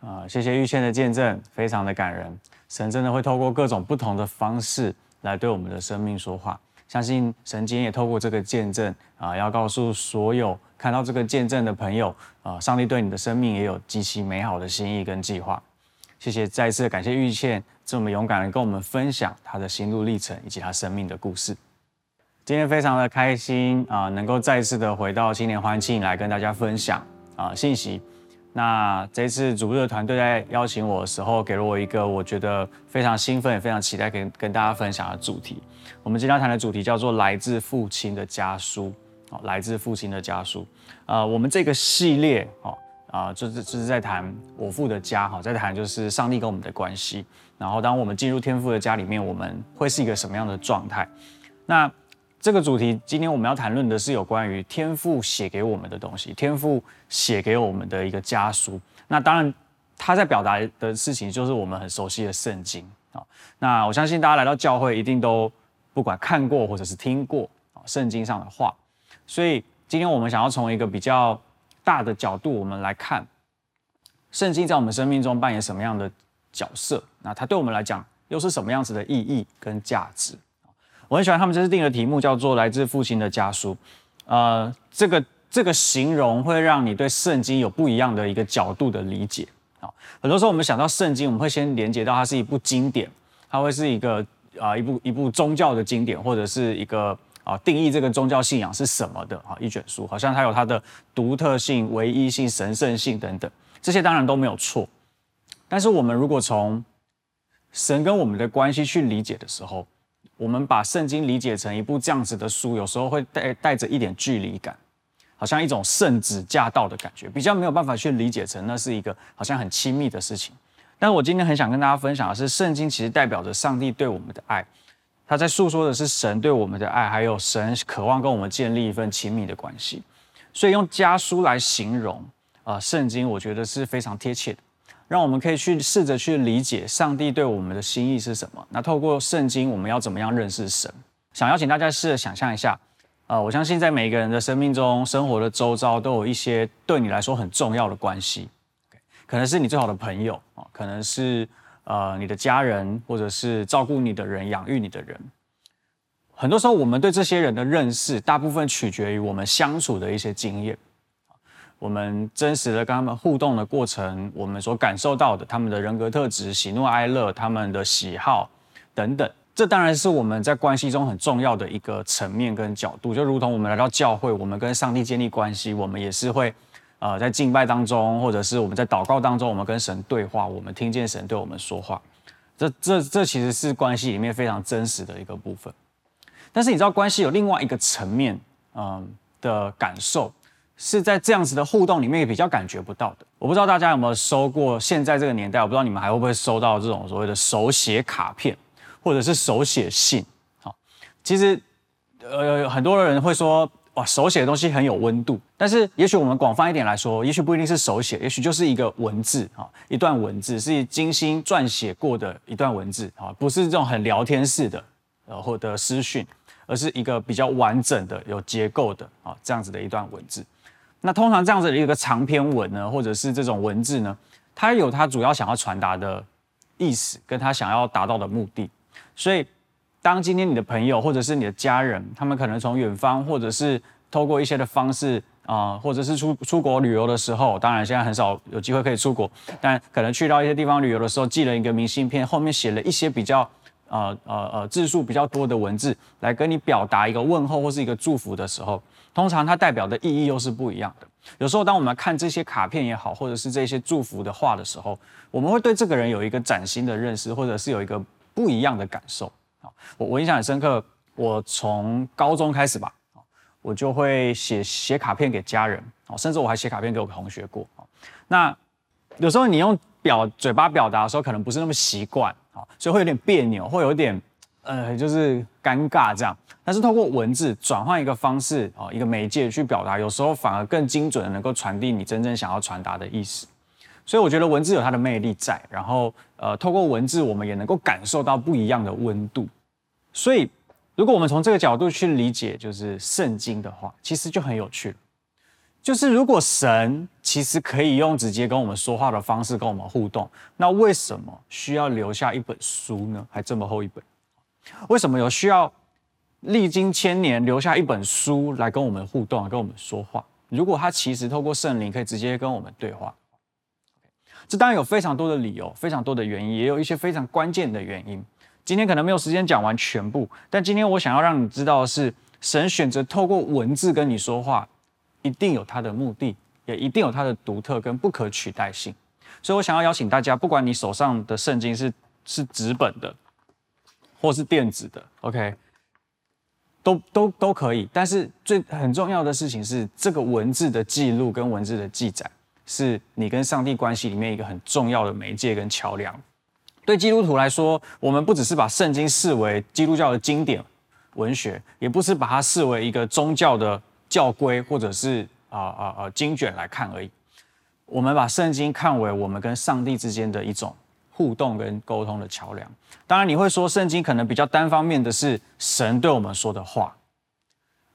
啊、谢谢玉倩的见证，非常的感人。神真的会透过各种不同的方式来对我们的生命说话。相信神今天也透过这个见证啊、要告诉所有看到这个见证的朋友啊、上帝对你的生命也有极其美好的心意跟计划。谢谢，再次感谢玉倩这么勇敢的跟我们分享她的心路历程以及她生命的故事。今天非常的开心啊、能够再次的回到青年欢庆来跟大家分享啊、信息。那这次主日的团队在邀请我的时候，给了我一个我觉得非常兴奋也非常期待跟跟大家分享的主题。我们今天要谈的主题叫做“来自父亲的家书”。哦，来自父亲的家书。呃，我们这个系列哦，啊、就是就是在谈我父的家哈，在谈就是上帝跟我们的关系。然后，当我们进入天父的家里面，我们会是一个什么样的状态？那这个主题，今天我们要谈论的是有关于天父写给我们的东西，天父写给我们的一个家书。那当然，他在表达的事情就是我们很熟悉的圣经啊。那我相信大家来到教会，一定都不管看过或者是听过圣经上的话。所以今天我们想要从一个比较大的角度，我们来看圣经在我们生命中扮演什么样的角色。那它对我们来讲又是什么样子的意义跟价值？我很喜欢他们这次定的题目叫做“来自父亲的家书”，呃，这个这个形容会让你对圣经有不一样的一个角度的理解啊。很多时候我们想到圣经，我们会先连接到它是一部经典，它会是一个啊、一部一部宗教的经典，或者是一个啊、定义这个宗教信仰是什么的啊一卷书，好像它有它的独特性、唯一性、神圣性等等，这些当然都没有错。但是我们如果从神跟我们的关系去理解的时候，我们把圣经理解成一部这样子的书，有时候会带带着一点距离感，好像一种圣旨驾到的感觉，比较没有办法去理解成那是一个好像很亲密的事情。但我今天很想跟大家分享的是，圣经其实代表着上帝对我们的爱，他在诉说的是神对我们的爱，还有神渴望跟我们建立一份亲密的关系。所以用家书来形容啊，圣经，我觉得是非常贴切的。让我们可以去试着去理解上帝对我们的心意是什么。那透过圣经，我们要怎么样认识神？想邀请大家试着想象一下，呃，我相信在每一个人的生命中，生活的周遭都有一些对你来说很重要的关系，可能是你最好的朋友啊，可能是呃你的家人，或者是照顾你的人、养育你的人。很多时候，我们对这些人的认识，大部分取决于我们相处的一些经验。我们真实的跟他们互动的过程，我们所感受到的他们的人格特质、喜怒哀乐、他们的喜好等等，这当然是我们在关系中很重要的一个层面跟角度。就如同我们来到教会，我们跟上帝建立关系，我们也是会，呃，在敬拜当中，或者是我们在祷告当中，我们跟神对话，我们听见神对我们说话。这、这、这其实是关系里面非常真实的一个部分。但是你知道，关系有另外一个层面，嗯、的感受。是在这样子的互动里面也比较感觉不到的。我不知道大家有没有收过，现在这个年代，我不知道你们还会不会收到这种所谓的手写卡片，或者是手写信。好，其实呃很多人会说，哇，手写的东西很有温度。但是也许我们广泛一点来说，也许不一定是手写，也许就是一个文字啊，一段文字是精心撰写过的一段文字啊，不是这种很聊天式的呃或者私讯，而是一个比较完整的、有结构的啊这样子的一段文字。那通常这样子的一个长篇文呢，或者是这种文字呢，它有它主要想要传达的意思，跟它想要达到的目的。所以，当今天你的朋友或者是你的家人，他们可能从远方，或者是透过一些的方式啊、或者是出出国旅游的时候，当然现在很少有机会可以出国，但可能去到一些地方旅游的时候，寄了一个明信片，后面写了一些比较呃呃呃字数比较多的文字，来跟你表达一个问候或是一个祝福的时候。通常它代表的意义又是不一样的。有时候，当我们看这些卡片也好，或者是这些祝福的话的时候，我们会对这个人有一个崭新的认识，或者是有一个不一样的感受。我我印象很深刻，我从高中开始吧，我就会写写卡片给家人，甚至我还写卡片给我同学过。那有时候你用表嘴巴表达的时候，可能不是那么习惯，啊所以会有点别扭，会有点。呃，就是尴尬这样，但是透过文字转换一个方式啊，一个媒介去表达，有时候反而更精准的能够传递你真正想要传达的意思。所以我觉得文字有它的魅力在，然后呃，透过文字我们也能够感受到不一样的温度。所以如果我们从这个角度去理解就是圣经的话，其实就很有趣了。就是如果神其实可以用直接跟我们说话的方式跟我们互动。那为什么需要留下一本书呢？还这么厚一本？为什么有需要历经千年留下一本书来跟我们互动，跟我们说话？如果他其实透过圣灵可以直接跟我们对话，这当然有非常多的理由，非常多的原因，也有一些非常关键的原因。今天可能没有时间讲完全部，但今天我想要让你知道的是，神选择透过文字跟你说话，一定有他的目的，也一定有他的独特跟不可取代性。所以我想要邀请大家，不管你手上的圣经是是纸本的，或是电子的，OK。都都都可以，但是最很重要的事情是，这个文字的记录跟文字的记载，是你跟上帝关系里面一个很重要的媒介跟桥梁。对基督徒来说，我们不只是把圣经视为基督教的经典文学，也不是把它视为一个宗教的教规或者是啊啊啊经卷来看而已。我们把圣经看为我们跟上帝之间的一种。互动跟沟通的桥梁。当然，你会说圣经可能比较单方面的是神对我们说的话，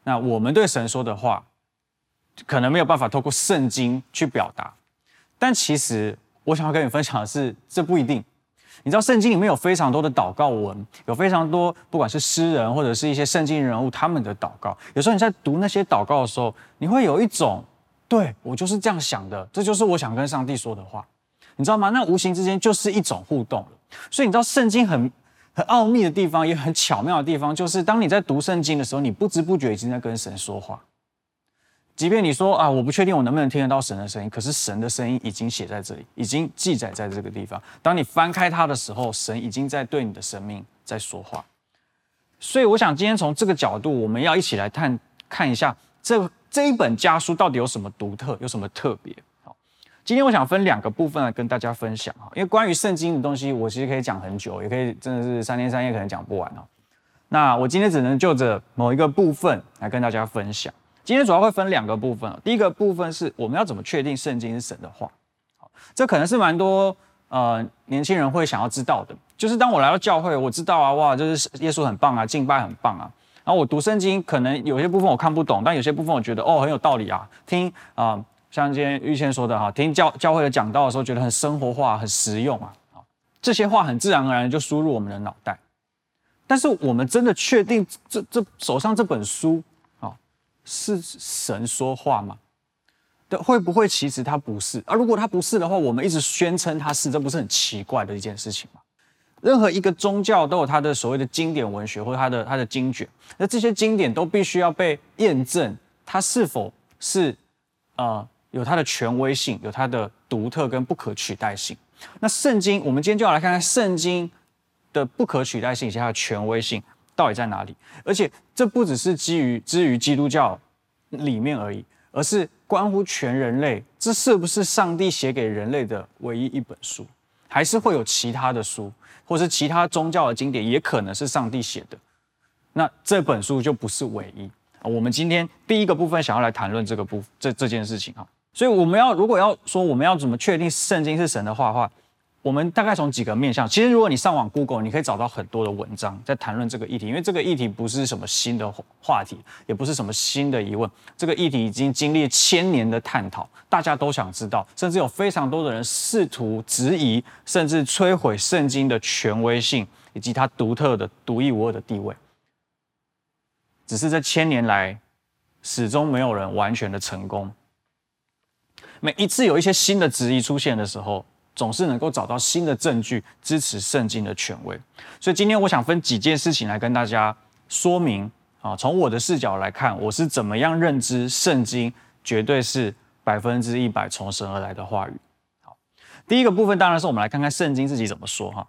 那我们对神说的话，可能没有办法透过圣经去表达。但其实我想要跟你分享的是，这不一定。你知道，圣经里面有非常多的祷告文，有非常多不管是诗人或者是一些圣经人物他们的祷告。有时候你在读那些祷告的时候，你会有一种，对，我就是这样想的，这就是我想跟上帝说的话。你知道吗？那无形之间就是一种互动。所以你知道圣经很很奥秘的地方，也很巧妙的地方，就是当你在读圣经的时候，你不知不觉已经在跟神说话。即便你说啊，我不确定我能不能听得到神的声音，可是神的声音已经写在这里，已经记载在这个地方。当你翻开它的时候，神已经在对你的生命在说话。所以我想今天从这个角度，我们要一起来看看一下这这一本家书到底有什么独特，有什么特别。今天我想分两个部分来跟大家分享哈，因为关于圣经的东西，我其实可以讲很久，也可以真的是三天三夜可能讲不完哦。那我今天只能就着某一个部分来跟大家分享。今天主要会分两个部分，第一个部分是我们要怎么确定圣经是神的话，好，这可能是蛮多呃年轻人会想要知道的，就是当我来到教会，我知道啊，哇，就是耶稣很棒啊，敬拜很棒啊，然后我读圣经，可能有些部分我看不懂，但有些部分我觉得哦很有道理啊，听啊。像今天玉谦说的哈，听教教会的讲道的时候，觉得很生活化、很实用啊，这些话很自然而然就输入我们的脑袋。但是我们真的确定这这手上这本书啊是神说话吗？对，会不会其实它不是？啊，如果它不是的话，我们一直宣称它是，这不是很奇怪的一件事情吗？任何一个宗教都有它的所谓的经典文学或者它的它的经卷，那这些经典都必须要被验证，它是否是啊？呃有它的权威性，有它的独特跟不可取代性。那圣经，我们今天就要来看看圣经的不可取代性以及它的权威性到底在哪里。而且这不只是基于基于基督教里面而已，而是关乎全人类。这是不是上帝写给人类的唯一一本书？还是会有其他的书，或是其他宗教的经典也可能是上帝写的？那这本书就不是唯一。我们今天第一个部分想要来谈论这个部这这件事情哈。所以我们要如果要说我们要怎么确定圣经是神的话的话，我们大概从几个面向。其实如果你上网 Google，你可以找到很多的文章在谈论这个议题，因为这个议题不是什么新的话题，也不是什么新的疑问。这个议题已经经历千年的探讨，大家都想知道，甚至有非常多的人试图质疑，甚至摧毁圣经的权威性以及它独特的独一无二的地位。只是这千年来，始终没有人完全的成功。每一次有一些新的质疑出现的时候，总是能够找到新的证据支持圣经的权威。所以今天我想分几件事情来跟大家说明啊，从我的视角来看，我是怎么样认知圣经绝对是百分之一百从神而来的话语。好，第一个部分当然是我们来看看圣经自己怎么说哈，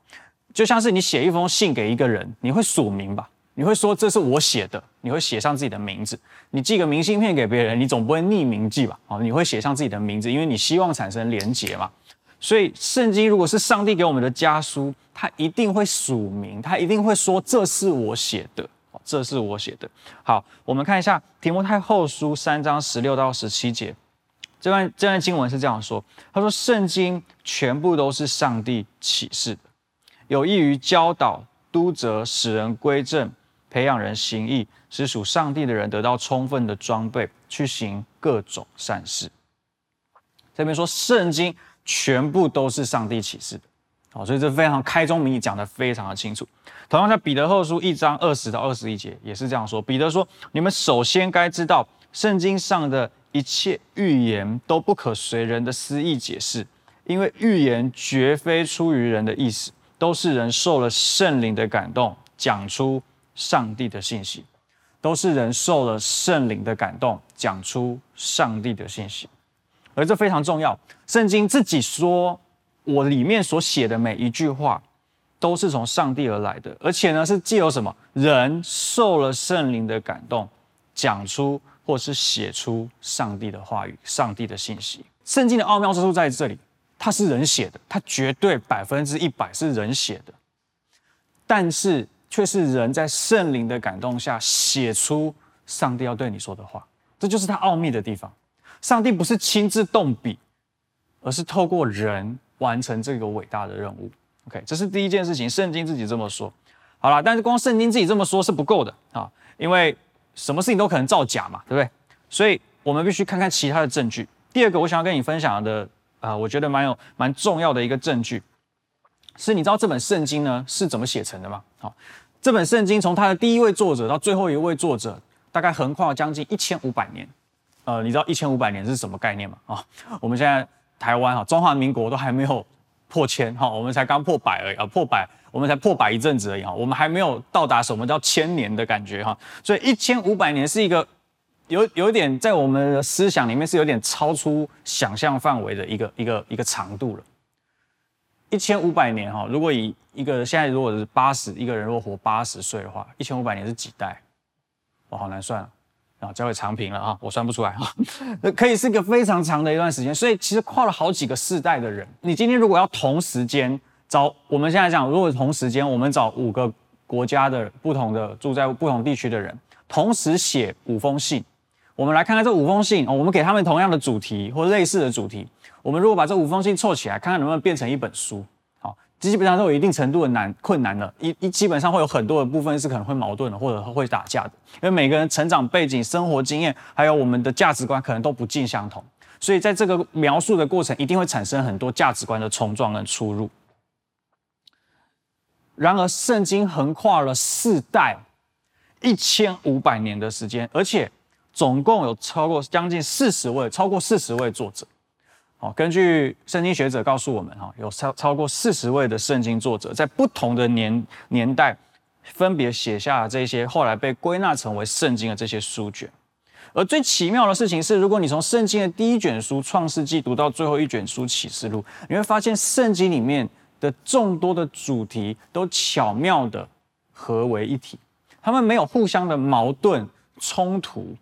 就像是你写一封信给一个人，你会署名吧？你会说这是我写的，你会写上自己的名字。你寄个明信片给别人，你总不会匿名寄吧？哦，你会写上自己的名字，因为你希望产生连结嘛。所以圣经如果是上帝给我们的家书，他一定会署名，他一定会说这是我写的，这是我写的。好，我们看一下提摩太后书三章十六到十七节，这段这段经文是这样说：他说，圣经全部都是上帝启示的，有益于教导、督责、使人归正。培养人行义，使属上帝的人得到充分的装备，去行各种善事。这边说圣经全部都是上帝启示的，好，所以这非常开宗明义讲得非常的清楚。同样在彼得后书一章二十到二十一节也是这样说，彼得说：你们首先该知道，圣经上的一切预言都不可随人的私意解释，因为预言绝非出于人的意思，都是人受了圣灵的感动，讲出上帝的信息。都是人受了圣灵的感动，讲出上帝的信息，而这非常重要。圣经自己说，我里面所写的每一句话，都是从上帝而来的，而且呢，是借由什么？人受了圣灵的感动，讲出或是写出上帝的话语、上帝的信息。圣经的奥妙之处在这里，它是人写的，它绝对百分之一百是人写的，但是。却是人在圣灵的感动下写出上帝要对你说的话，这就是他奥秘的地方。上帝不是亲自动笔，而是透过人完成这个伟大的任务。OK，这是第一件事情，圣经自己这么说。好了，但是光圣经自己这么说是不够的啊，因为什么事情都可能造假嘛，对不对？所以我们必须看看其他的证据。第二个，我想要跟你分享的啊，我觉得蛮有蛮重要的一个证据，是你知道这本圣经呢是怎么写成的吗？好。这本圣经从它的第一位作者到最后一位作者，大概横跨了将近一千五百年。呃，你知道一千五百年是什么概念吗？啊、我们现在台湾哈，中华民国都还没有破千哈、我们才刚破百而已啊，破百我们才破百一阵子而已哈，我们还没有到达什么叫千年的感觉哈，所以一千五百年是一个有有点在我们的思想里面是有点超出想象范围的一个一个一个长度了。一千五百年哈，如果以一个现在如果是八十一个人，如果活八十岁的话，一千五百年是几代？哇，好难算啊！然后交给长平了啊，我算不出来哈。那可以是一个非常长的一段时间，所以其实跨了好几个世代的人。你今天如果要同时间找，我们现在讲，如果同时间我们找五个国家的不同的住在不同地区的人，同时写五封信，我们来看看这五封信，我们给他们同样的主题或类似的主题。我们如果把这五封信凑起来，看看能不能变成一本书，好，基本上都有一定程度的难困难的，一一基本上会有很多的部分是可能会矛盾的，或者会打架的，因为每个人成长背景、生活经验，还有我们的价值观可能都不尽相同，所以在这个描述的过程，一定会产生很多价值观的冲撞跟出入。然而，圣经横跨了四代，一千五百年的时间，而且总共有超过将近四十位，超过四十位作者。根据圣经学者告诉我们，哈，有超超过四十位的圣经作者，在不同的年年代，分别写下了这些后来被归纳成为圣经的这些书卷。而最奇妙的事情是，如果你从圣经的第一卷书《创世纪》读到最后一卷书《启示录》，你会发现圣经里面的众多的主题都巧妙的合为一体，他们没有互相的矛盾冲突。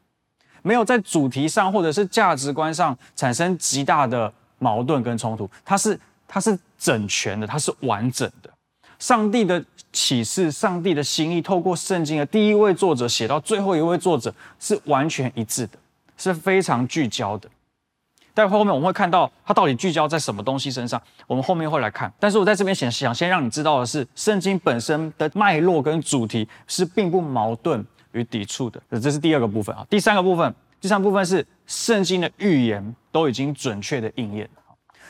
没有在主题上或者是价值观上产生极大的矛盾跟冲突，它是它是整全的，它是完整的。上帝的启示，上帝的心意，透过圣经的第一位作者写到最后一位作者，是完全一致的，是非常聚焦的。待会后面我们会看到它到底聚焦在什么东西身上，我们后面会来看。但是我在这边想想先让你知道的是，圣经本身的脉络跟主题是并不矛盾与抵触的，这是第二个部分啊。第三个部分，第三部分是圣经的预言都已经准确的应验。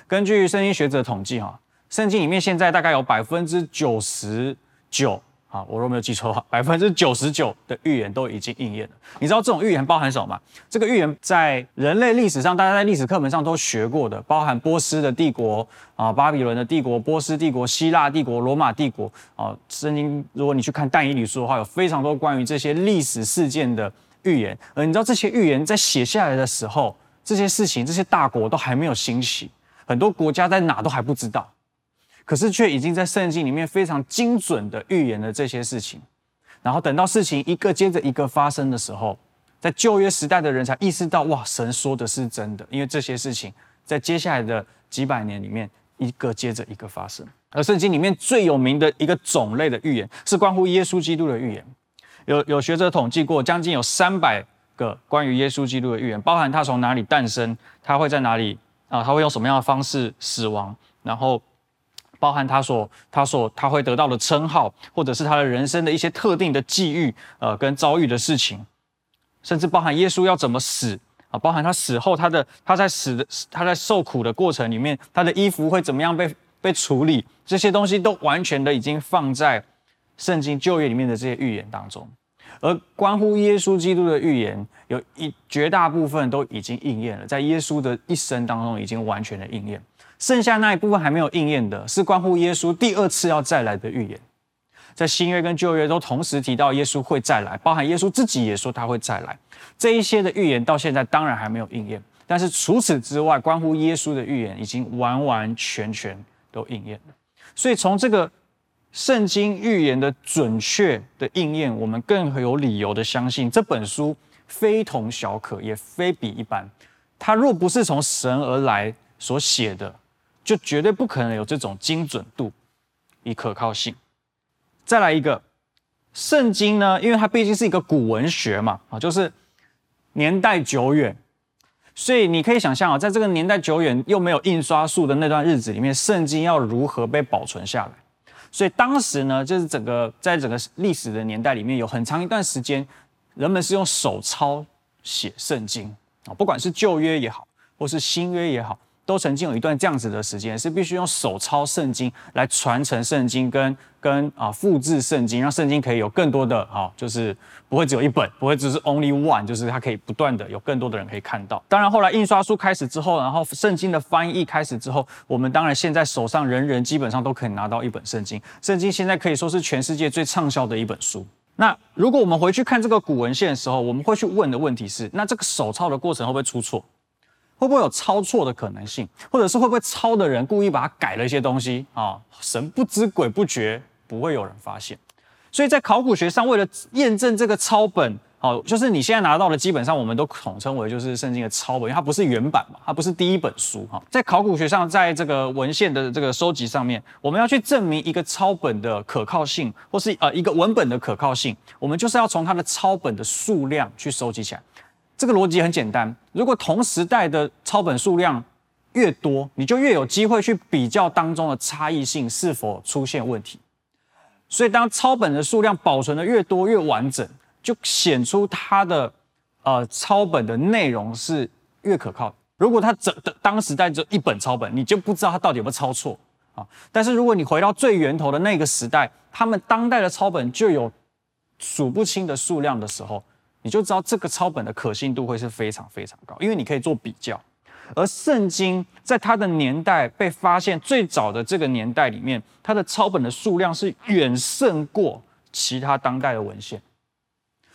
根据圣经学者统计，哈，圣经里面现在大概有百分之九十九，啊，我若没有记错，百分之九十九的预言都已经应验了。你知道这种预言包含什么吗？这个预言在人类历史上，大家在历史课本上都学过的，包含波斯的帝国啊，巴比伦的帝国、波斯帝国、希腊帝国、罗马帝国啊。圣经如果你去看但以理书的话，有非常多关于这些历史事件的预言。而你知道这些预言在写下来的时候，这些事情、这些大国都还没有兴起。很多国家在哪都还不知道，可是却已经在圣经里面非常精准的预言了这些事情。然后等到事情一个接着一个发生的时候，在旧约时代的人才意识到，哇，神说的是真的，因为这些事情在接下来的几百年里面一个接着一个发生。而圣经里面最有名的一个种类的预言是关乎耶稣基督的预言。有有学者统计过，将近有三百个关于耶稣基督的预言，包含他从哪里诞生，他会在哪里。啊，他会用什么样的方式死亡？然后包含他所、他所、他会得到的称号，或者是他的人生的一些特定的际遇，呃，跟遭遇的事情，甚至包含耶稣要怎么死啊，包含他死后他的他在死的他在受苦的过程里面，他的衣服会怎么样被被处理，这些东西都完全的已经放在圣经旧约里面的这些预言当中。而关乎耶稣基督的预言，有一绝大部分都已经应验了，在耶稣的一生当中已经完全的应验。剩下那一部分还没有应验的，是关乎耶稣第二次要再来的预言。在新约跟旧约都同时提到耶稣会再来，包含耶稣自己也说他会再来。这一些的预言到现在当然还没有应验，但是除此之外，关乎耶稣的预言已经完完全全都应验了。所以从这个圣经预言的准确的应验，我们更有理由的相信这本书非同小可，也非比一般。它若不是从神而来所写的，就绝对不可能有这种精准度与可靠性。再来一个，圣经呢，因为它毕竟是一个古文学嘛，啊，就是年代久远，所以你可以想象啊，在这个年代久远又没有印刷术的那段日子里面，圣经要如何被保存下来？所以当时呢，就是整个在整个历史的年代里面，有很长一段时间，人们是用手抄写圣经啊，不管是旧约也好，或是新约也好。都曾经有一段这样子的时间，是必须用手抄圣经来传承圣经跟，跟啊复制圣经，让圣经可以有更多的啊，就是不会只有一本，不会只是 only one，就是它可以不断的有更多的人可以看到。当然后来印刷术开始之后，然后圣经的翻译开始之后，我们当然现在手上人人基本上都可以拿到一本圣经。圣经现在可以说是全世界最畅销的一本书。那如果我们回去看这个古文献的时候，我们会去问的问题是：那这个手抄的过程会不会出错？会不会有抄错的可能性，或者是会不会抄的人故意把它改了一些东西啊？神不知鬼不觉，不会有人发现。所以在考古学上，为了验证这个抄本，好，就是你现在拿到的，基本上我们都统称为就是圣经的抄本，因为它不是原版嘛，它不是第一本书哈。在考古学上，在这个文献的这个收集上面，我们要去证明一个抄本的可靠性，或是呃一个文本的可靠性，我们就是要从它的抄本的数量去收集起来。这个逻辑很简单，如果同时代的抄本数量越多，你就越有机会去比较当中的差异性是否出现问题。所以，当抄本的数量保存的越多越完整，就显出它的呃抄本的内容是越可靠。如果它整的当时代只有一本抄本，你就不知道它到底有没有抄错啊。但是如果你回到最源头的那个时代，他们当代的抄本就有数不清的数量的时候。你就知道这个抄本的可信度会是非常非常高，因为你可以做比较。而圣经在它的年代被发现最早的这个年代里面，它的抄本的数量是远胜过其他当代的文献。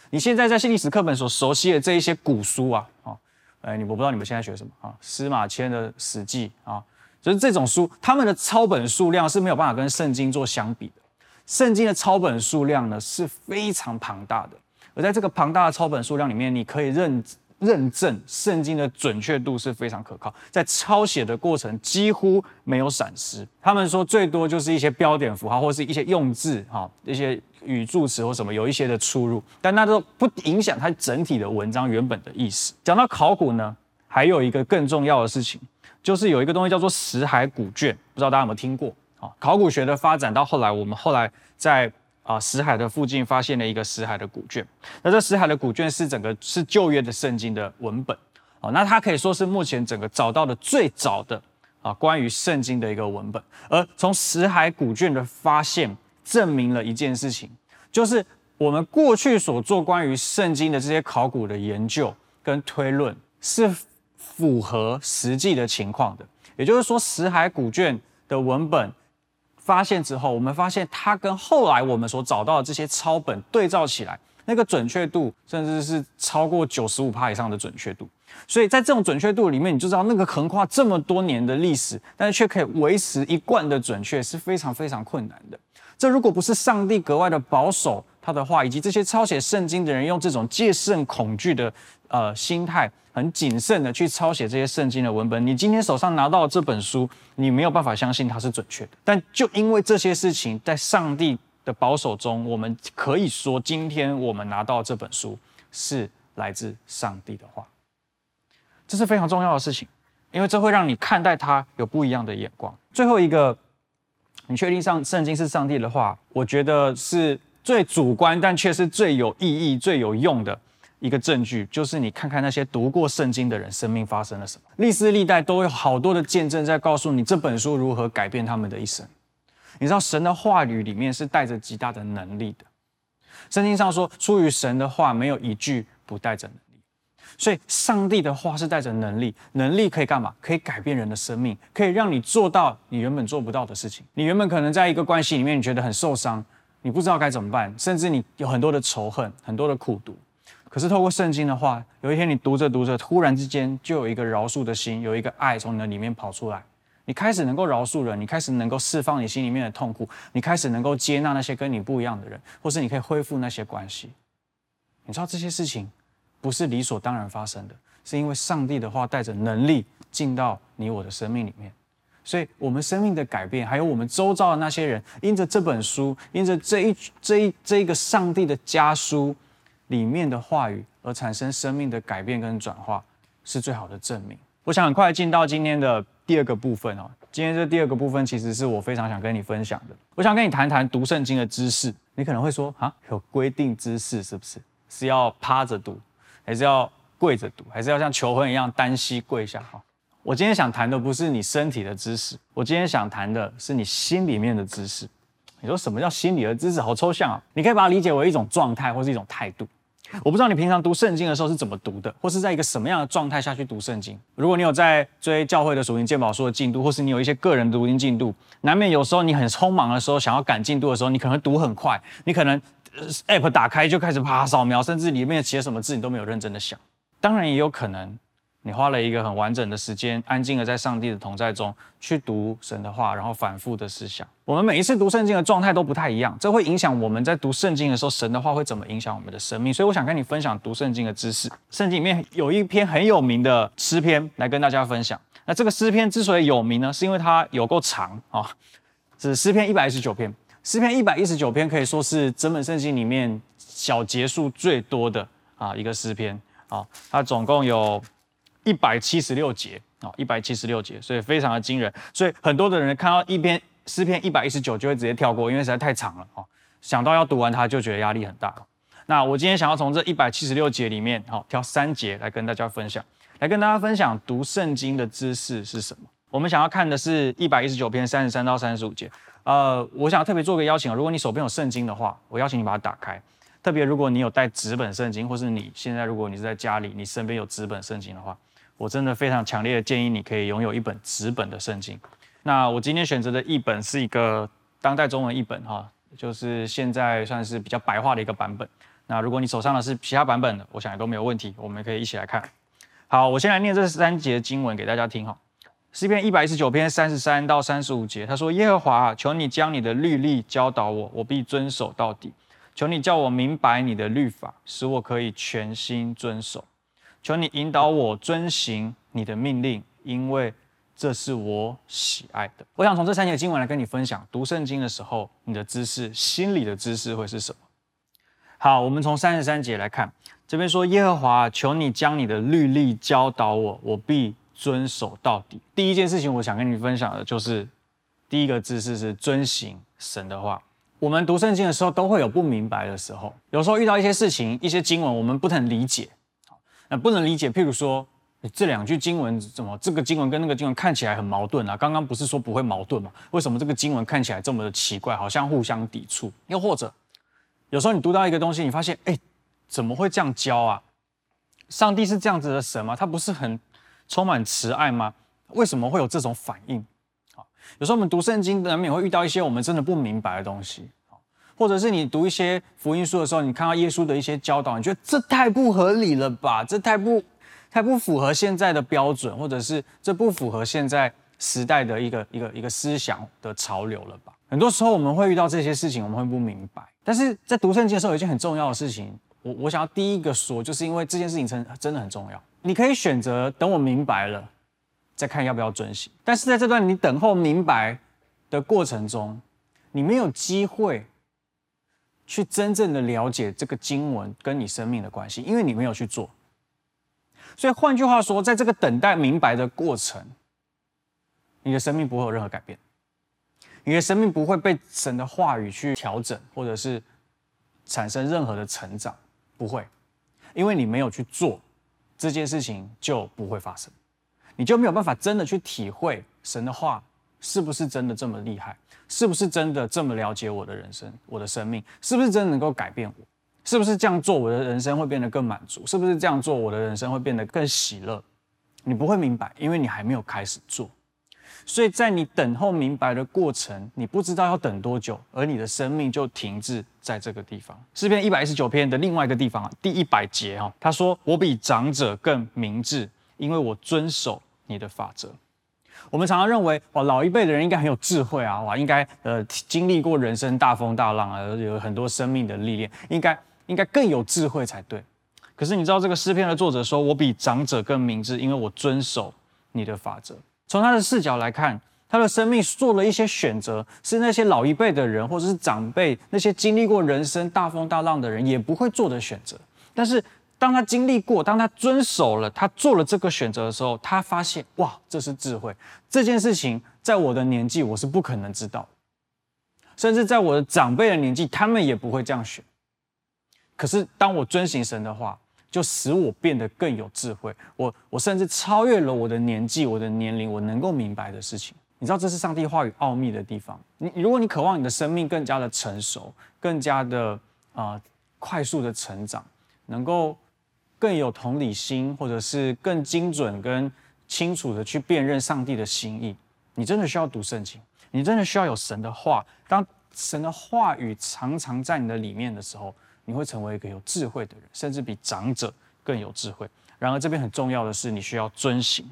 你现在在历史课本所熟悉的这一些古书啊，啊，哎，你我不知道你们现在学什么啊？司马迁的《史记》啊，就是这种书，他们的抄本数量是没有办法跟圣经做相比的。圣经的抄本数量呢是非常庞大的。而在这个庞大的抄本数量里面，你可以认认证圣经的准确度是非常可靠，在抄写的过程几乎没有闪失。他们说最多就是一些标点符号或是一些用字哈，一些语助词或什么有一些的出入，但那都不影响它整体的文章原本的意思。讲到考古呢，还有一个更重要的事情，就是有一个东西叫做石海古卷，不知道大家有没有听过？啊，考古学的发展到后来，我们后来在。啊，死海的附近发现了一个死海的古卷。那这死海的古卷是整个是旧约的圣经的文本。哦，那它可以说是目前整个找到的最早的啊关于圣经的一个文本。而从死海古卷的发现，证明了一件事情，就是我们过去所做关于圣经的这些考古的研究跟推论是符合实际的情况的。也就是说，死海古卷的文本。发现之后，我们发现它跟后来我们所找到的这些抄本对照起来，那个准确度甚至是超过九十五趴以上的准确度。所以在这种准确度里面，你就知道那个横跨这么多年的历史，但是却可以维持一贯的准确，是非常非常困难的。这如果不是上帝格外的保守他的话，以及这些抄写圣经的人用这种戒慎恐惧的呃心态。很谨慎的去抄写这些圣经的文本。你今天手上拿到这本书，你没有办法相信它是准确的。但就因为这些事情，在上帝的保守中，我们可以说，今天我们拿到这本书是来自上帝的话。这是非常重要的事情，因为这会让你看待它有不一样的眼光。最后一个，你确定上圣经是上帝的话，我觉得是最主观，但却是最有意义、最有用的。一个证据，就是你看看那些读过圣经的人，生命发生了什么。历世历代都有好多的见证在告诉你这本书如何改变他们的一生。你知道神的话语里面是带着极大的能力的。圣经上说，出于神的话没有一句不带着能力。所以上帝的话是带着能力，能力可以干嘛？可以改变人的生命，可以让你做到你原本做不到的事情。你原本可能在一个关系里面，你觉得很受伤，你不知道该怎么办，甚至你有很多的仇恨，很多的苦毒。可是透过圣经的话，有一天你读着读着，突然之间就有一个饶恕的心，有一个爱从你的里面跑出来。你开始能够饶恕人，你开始能够释放你心里面的痛苦，你开始能够接纳那些跟你不一样的人，或是你可以恢复那些关系。你知道这些事情不是理所当然发生的，是因为上帝的话带着能力进到你我的生命里面。所以，我们生命的改变，还有我们周遭的那些人，因着这本书，因着这一这一这一个上帝的家书里面的话语而产生生命的改变跟转化，是最好的证明。我想很快进到今天的。第二个部分哦，今天这第二个部分其实是我非常想跟你分享的。我想跟你谈谈读圣经的知识。你可能会说啊，有规定姿势是不是？是要趴着读，还是要跪着读，还是要像求婚一样单膝跪下？哈，我今天想谈的不是你身体的知识，我今天想谈的是你心里面的知识。你说什么叫心理的知识？好抽象啊！你可以把它理解为一种状态或是一种态度。我不知道你平常读圣经的时候是怎么读的，或是在一个什么样的状态下去读圣经。如果你有在追教会的属灵鉴宝书的进度，或是你有一些个人读经进度，难免有时候你很匆忙的时候，想要赶进度的时候，你可能读很快，你可能 App 打开就开始啪扫描，甚至里面写什么字你都没有认真的想。当然也有可能。你花了一个很完整的时间，安静的在上帝的同在中去读神的话，然后反复的思想。我们每一次读圣经的状态都不太一样，这会影响我们在读圣经的时候，神的话会怎么影响我们的生命。所以我想跟你分享读圣经的知识。圣经里面有一篇很有名的诗篇来跟大家分享。那这个诗篇之所以有名呢，是因为它有够长啊，是诗篇一百一十九篇。诗篇一百一十九篇可以说是整本圣经里面小节数最多的啊一个诗篇啊，它总共有。一百七十六节啊，一百七十六节，所以非常的惊人。所以很多的人看到一篇诗篇一百一十九就会直接跳过，因为实在太长了哦。想到要读完它，就觉得压力很大。那我今天想要从这一百七十六节里面，好挑三节来跟大家分享，来跟大家分享读圣经的知识是什么。我们想要看的是一百一十九篇三十三到三十五节。呃，我想特别做个邀请，如果你手边有圣经的话，我邀请你把它打开。特别如果你有带纸本圣经，或是你现在如果你是在家里，你身边有纸本圣经的话。我真的非常强烈的建议你可以拥有一本纸本的圣经。那我今天选择的译本是一个当代中文译本哈，就是现在算是比较白话的一个版本。那如果你手上的是其他版本的，我想也都没有问题，我们可以一起来看。好，我先来念这三节经文给大家听哈。诗篇一百一十九篇三十三到三十五节，他说：“耶和华，求你将你的律例教导我，我必遵守到底。求你叫我明白你的律法，使我可以全心遵守。”求你引导我遵行你的命令，因为这是我喜爱的。我想从这三节经文来跟你分享，读圣经的时候，你的知识、心里的知识会是什么？好，我们从三十三节来看，这边说：“耶和华，求你将你的律例教导我，我必遵守到底。”第一件事情，我想跟你分享的就是，第一个知识是遵行神的话。我们读圣经的时候，都会有不明白的时候，有时候遇到一些事情、一些经文，我们不能理解。那不能理解，譬如说，这两句经文怎么这个经文跟那个经文看起来很矛盾啊？刚刚不是说不会矛盾吗？为什么这个经文看起来这么的奇怪，好像互相抵触？又或者，有时候你读到一个东西，你发现，哎，怎么会这样教啊？上帝是这样子的神吗？他不是很充满慈爱吗？为什么会有这种反应？啊，有时候我们读圣经难免会遇到一些我们真的不明白的东西。或者是你读一些福音书的时候，你看到耶稣的一些教导，你觉得这太不合理了吧？这太不太不符合现在的标准，或者是这不符合现在时代的一个一个一个思想的潮流了吧？很多时候我们会遇到这些事情，我们会不明白。但是在读圣经的时候，有一件很重要的事情，我我想要第一个说，就是因为这件事情真真的很重要。你可以选择等我明白了再看要不要遵行，但是在这段你等候明白的过程中，你没有机会。去真正的了解这个经文跟你生命的关系，因为你没有去做。所以换句话说，在这个等待明白的过程，你的生命不会有任何改变，你的生命不会被神的话语去调整，或者是产生任何的成长，不会，因为你没有去做这件事情，就不会发生，你就没有办法真的去体会神的话是不是真的这么厉害，是不是真的这么了解我的人生、我的生命，是不是真的能够改变我，是不是这样做我的人生会变得更满足，是不是这样做我的人生会变得更喜乐？你不会明白，因为你还没有开始做。所以在你等候明白的过程，你不知道要等多久，而你的生命就停滞在这个地方。诗篇一百一十九篇的另外一个地方啊，第一百节哈，他说：“我比长者更明智，因为我遵守你的法则。”我们常常认为，哇，老一辈的人应该很有智慧啊，哇，应该呃经历过人生大风大浪啊，有很多生命的历练，应该应该更有智慧才对。可是你知道这个诗篇的作者说：“我比长者更明智，因为我遵守你的法则。”从他的视角来看，他的生命做了一些选择，是那些老一辈的人或者是长辈，那些经历过人生大风大浪的人也不会做的选择。但是当他经历过，当他遵守了，他做了这个选择的时候，他发现哇，这是智慧。这件事情在我的年纪我是不可能知道，甚至在我的长辈的年纪，他们也不会这样选。可是当我遵行神的话，就使我变得更有智慧，我我甚至超越了我的年纪、我的年龄，我能够明白的事情。你知道这是上帝话语奥秘的地方。你如果你渴望你的生命更加的成熟，更加的啊、快速的成长，能够更有同理心，或者是更精准跟清楚的去辨认上帝的心意，你真的需要读圣经，你真的需要有神的话。当神的话语常常在你的里面的时候。你会成为一个有智慧的人，甚至比长者更有智慧。然而，这边很重要的是，你需要遵行。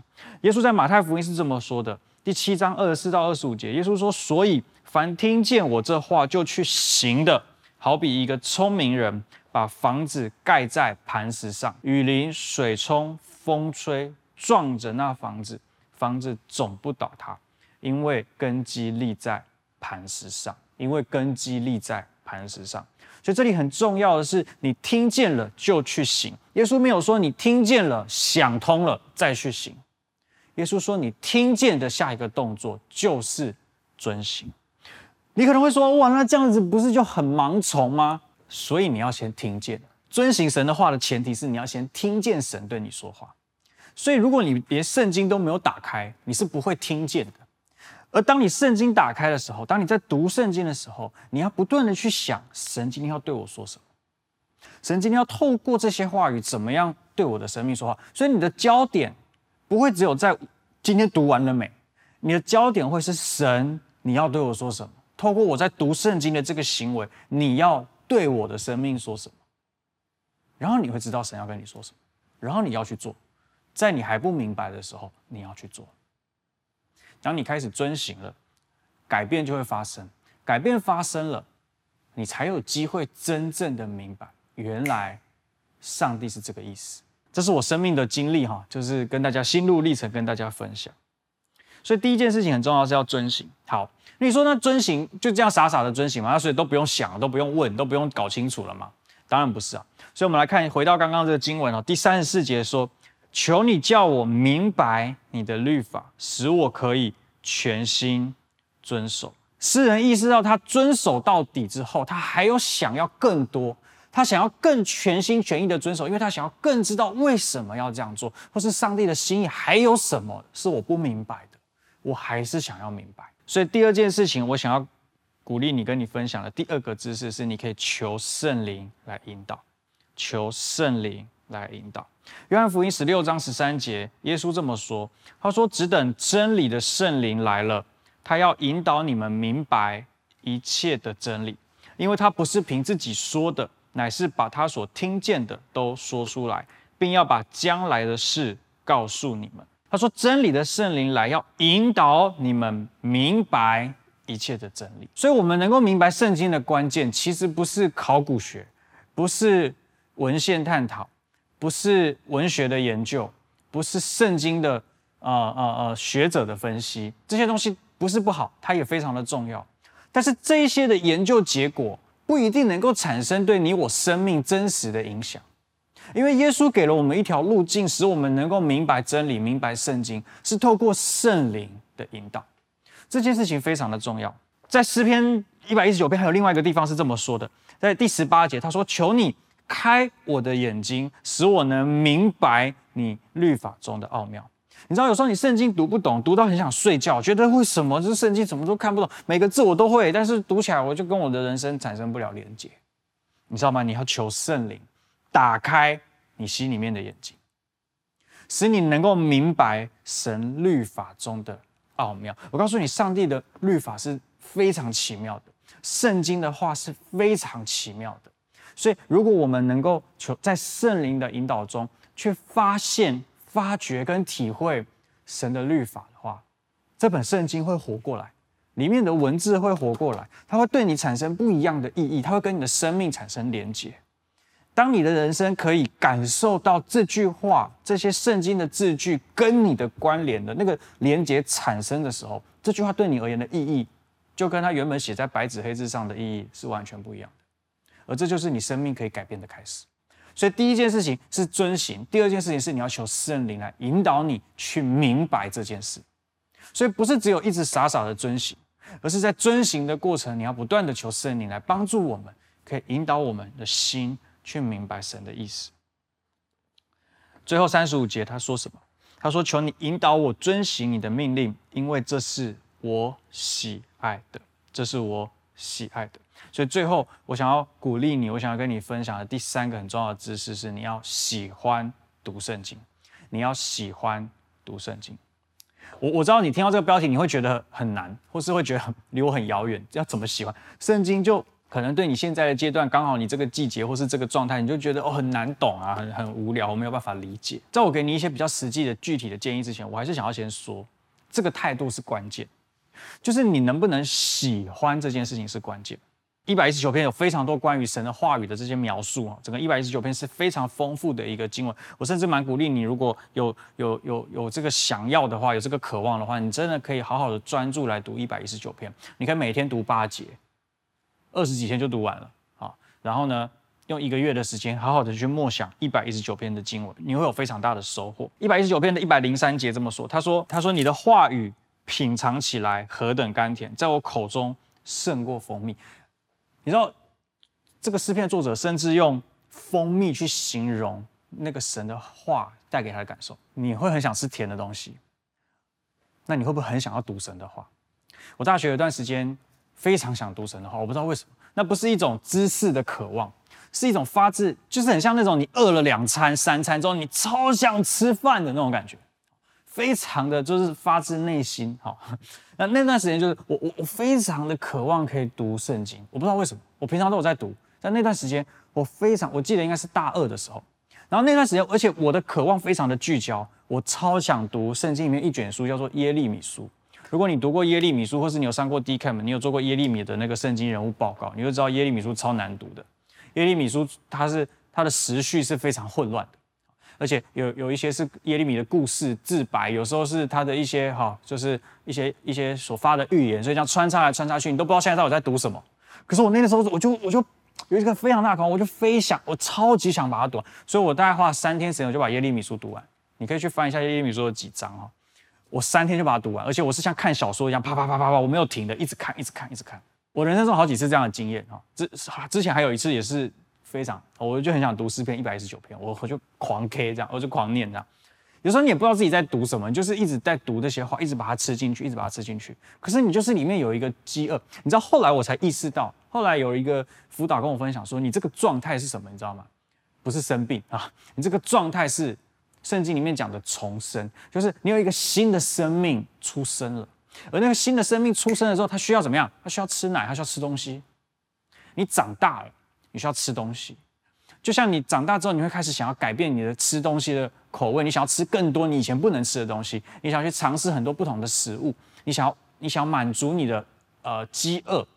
耶稣在马太福音是这么说的：第七章二十四到二十五节，耶稣说：“所以，凡听见我这话就去行的，好比一个聪明人，把房子盖在磐石上，雨淋、水冲、风吹，撞着那房子，房子总不倒塌，因为根基立在磐石上。因为根基立在磐石上。”所以这里很重要的是，你听见了就去行。耶稣没有说你听见了想通了再去行。耶稣说你听见的下一个动作就是遵行。你可能会说，哇，那这样子不是就很盲从吗？所以你要先听见。遵行神的话的前提是你要先听见神对你说话。所以如果你连圣经都没有打开，你是不会听见的。而当你圣经打开的时候，当你在读圣经的时候，你要不断的去想神今天要对我说什么，神今天要透过这些话语怎么样对我的生命说话。所以你的焦点不会只有在今天读完了没，你的焦点会是神你要对我说什么，透过我在读圣经的这个行为，你要对我的生命说什么，然后你会知道神要跟你说什么，然后你要去做，在你还不明白的时候，你要去做。当你开始遵行了，改变就会发生。改变发生了，你才有机会真正的明白，原来上帝是这个意思。这是我生命的经历哈，就是跟大家心路历程跟大家分享。所以第一件事情很重要，是要遵行。好，你说那遵行就这样傻傻的遵行吗？那所以都不用想，都不用问，都不用搞清楚了吗？当然不是啊。所以我们来看，回到刚刚这个经文哦，第三十四节说。求你叫我明白你的律法，使我可以全心遵守。诗人意识到，他遵守到底之后，他还有想要更多，他想要更全心全意的遵守，因为他想要更知道为什么要这样做，或是上帝的心意还有什么是我不明白的，我还是想要明白。所以第二件事情，我想要鼓励你跟你分享的第二个知识是，你可以求圣灵来引导，求圣灵来引导。约翰福音十六章十三节，耶稣这么说：“他说，只等真理的圣灵来了，他要引导你们明白一切的真理，因为他不是凭自己说的，乃是把他所听见的都说出来，并要把将来的事告诉你们。”他说：“真理的圣灵来，要引导你们明白一切的真理。”所以，我们能够明白圣经的关键，其实不是考古学，不是文献探讨。不是文学的研究，不是圣经的呃呃呃学者的分析，这些东西不是不好，它也非常的重要。但是这一些的研究结果不一定能够产生对你我生命真实的影响，因为耶稣给了我们一条路径，使我们能够明白真理、明白圣经，是透过圣灵的引导。这件事情非常的重要。在诗篇一百一十九篇还有另外一个地方是这么说的，在第十八节他说：“求你。”开我的眼睛，使我能明白你律法中的奥妙。你知道，有时候你圣经读不懂，读到很想睡觉，觉得为什么这圣经怎么都看不懂，每个字我都会，但是读起来我就跟我的人生产生不了连接。你知道吗？你要求圣灵打开你心里面的眼睛，使你能够明白神律法中的奥妙。我告诉你，上帝的律法是非常奇妙的，圣经的话是非常奇妙的。所以，如果我们能够求在圣灵的引导中，去发现。发掘跟体会神的律法的话，这本圣经会活过来，里面的文字会活过来，它会对你产生不一样的意义，它会跟你的生命产生连结。当你的人生可以感受到这句话、这些圣经的字句跟你的关联的那个连接产生的时候，这句话对你而言的意义，就跟它原本写在白纸黑字上的意义是完全不一样的。而这就是你生命可以改变的开始。所以第一件事情是遵行，第二件事情是你要求圣灵来引导你去明白这件事。所以不是只有一直傻傻的遵行，而是在遵行的过程，你要不断的求圣灵来帮助我们，可以引导我们的心去明白神的意思。最后三十五节他说什么？他说：“求你引导我遵行你的命令，因为这是我喜爱的，这是我喜爱的。”所以最后，我想要鼓励你，我想要跟你分享的第三个很重要的知识是：你要喜欢读圣经，你要喜欢读圣经。我我知道你听到这个标题，你会觉得很难，或是会觉得很 离我很遥远。要怎么喜欢圣经？就可能对你现在的阶段，刚好你这个季节或是这个状态，你就觉得哦很难懂啊，很很无聊，我没有办法理解。在我给你一些比较实际的具体的建议之前，我还是想要先说，这个态度是关键，就是你能不能喜欢这件事情是关键。一百一十九篇有非常多关于神的话语的这些描述啊，整个一百一十九篇是非常丰富的一个经文。我甚至蛮鼓励你，如果有有有有这个想要的话，有这个渴望的话，你真的可以好好的专注来读一百一十九篇。你可以每天读八节，二十几天就读完了啊。然后呢，用一个月的时间，好好的去默想一百一十九篇的经文，你会有非常大的收获。一百一十九篇的一百零三节这么说，他说：“他说你的话语品尝起来何等甘甜，在我口中胜过蜂蜜。”你知道，这个诗篇作者甚至用蜂蜜去形容那个神的话带给他的感受。你会很想吃甜的东西，那你会不会很想要读神的话？我大学有段时间非常想读神的话，我不知道为什么。那不是一种知识的渴望，是一种发自，就是很像那种你饿了两餐、三餐之后，你超想吃饭的那种感觉。非常的就是发自内心，好，那那段时间就是我我我非常的渴望可以读圣经，我不知道为什么，我平常都有在读，但那段时间我非常，我记得应该是大二的时候，然后那段时间，而且我的渴望非常的聚焦，我超想读圣经里面一卷书，叫做耶利米书。如果你读过耶利米书，或是你有上过 D c a m 你有做过耶利米的那个圣经人物报告，你就知道耶利米书超难读的。耶利米书它是它的时序是非常混乱的。而且有有一些是耶利米的故事自白，有时候是他的一些哈，就是一些一些所发的预言，所以这样穿插来穿插去，你都不知道现在到底在读什么。可是我那个时候我就我就有一个非常大的渴望，我就非想我超级想把它读完，所以我大概花了三天时间我就把耶利米书读完。你可以去翻一下耶利米书有几章哈，我三天就把它读完，而且我是像看小说一样啪啪啪啪啪，我没有停的，一直看一直看一直看。我人生中好几次这样的经验哈，之之前还有一次也是。非常，我就很想读诗篇一百一十九篇，我我就狂 K 这样，我就狂念这样。有时候你也不知道自己在读什么，就是一直在读这些话，一直把它吃进去，一直把它吃进去。可是你就是里面有一个饥饿，你知道后来我才意识到，后来有一个辅导跟我分享说，你这个状态是什么？你知道吗？不是生病啊，你这个状态是圣经里面讲的重生，就是你有一个新的生命出生了，而那个新的生命出生的时候，它需要怎么样？它需要吃奶，它需要吃东西。你长大了。你需要吃东西，就像你长大之后，你会开始想要改变你的吃东西的口味，你想要吃更多你以前不能吃的东西，你想要去尝试很多不同的食物，你想要你想要满足你的呃饥饿。